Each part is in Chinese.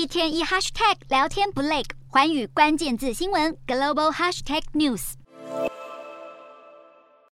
一天一 hashtag 聊天不累，寰宇关键字新闻 global hashtag news。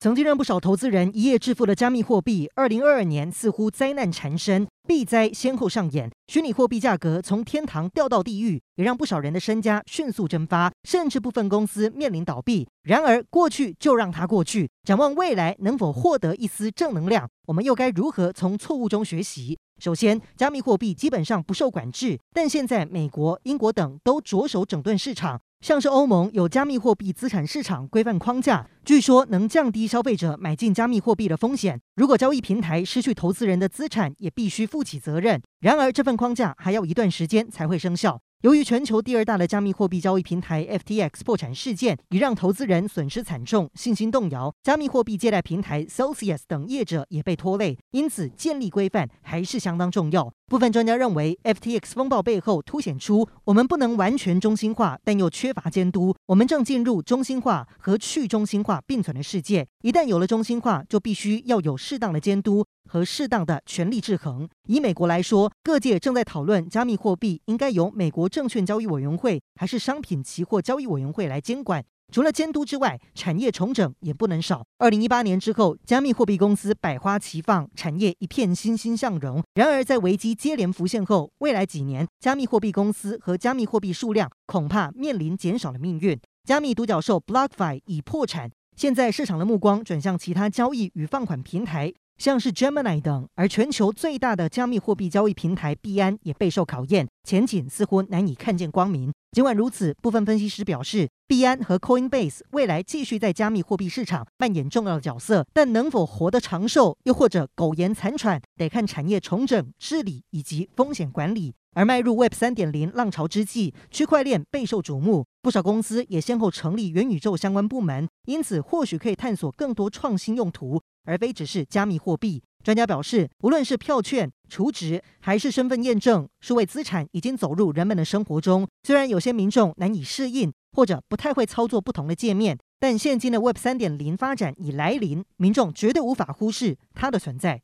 曾经让不少投资人一夜致富的加密货币，二零二二年似乎灾难缠身，币灾先后上演，虚拟货币价格从天堂掉到地狱，也让不少人的身家迅速蒸发，甚至部分公司面临倒闭。然而，过去就让它过去，展望未来能否获得一丝正能量，我们又该如何从错误中学习？首先，加密货币基本上不受管制，但现在美国、英国等都着手整顿市场。像是欧盟有加密货币资产市场规范框架，据说能降低消费者买进加密货币的风险。如果交易平台失去投资人的资产，也必须负起责任。然而，这份框架还要一段时间才会生效。由于全球第二大的加密货币交易平台 FTX 破产事件，已让投资人损失惨重，信心动摇。加密货币借贷平台 Celsius 等业者也被拖累，因此建立规范还是相当重要。部分专家认为，FTX 风暴背后凸显出我们不能完全中心化，但又缺乏监督。我们正进入中心化和去中心化并存的世界。一旦有了中心化，就必须要有适当的监督和适当的权力制衡。以美国来说，各界正在讨论加密货币应该由美国证券交易委员会还是商品期货交易委员会来监管。除了监督之外，产业重整也不能少。二零一八年之后，加密货币公司百花齐放，产业一片欣欣向荣。然而，在危机接连浮现后，未来几年加密货币公司和加密货币数量恐怕面临减少的命运。加密独角兽 BlockFi 已破产，现在市场的目光转向其他交易与放款平台。像是 Gemini 等，而全球最大的加密货币交易平台币安也备受考验，前景似乎难以看见光明。尽管如此，部分分析师表示，币安和 Coinbase 未来继续在加密货币市场扮演重要角色，但能否活得长寿，又或者苟延残喘，得看产业重整、治理以及风险管理。而迈入 Web 三点零浪潮之际，区块链备受瞩目，不少公司也先后成立元宇宙相关部门，因此或许可以探索更多创新用途。而非只是加密货币。专家表示，无论是票券、储值还是身份验证，数位资产已经走入人们的生活中。虽然有些民众难以适应，或者不太会操作不同的界面，但现今的 Web 三点零发展已来临，民众绝对无法忽视它的存在。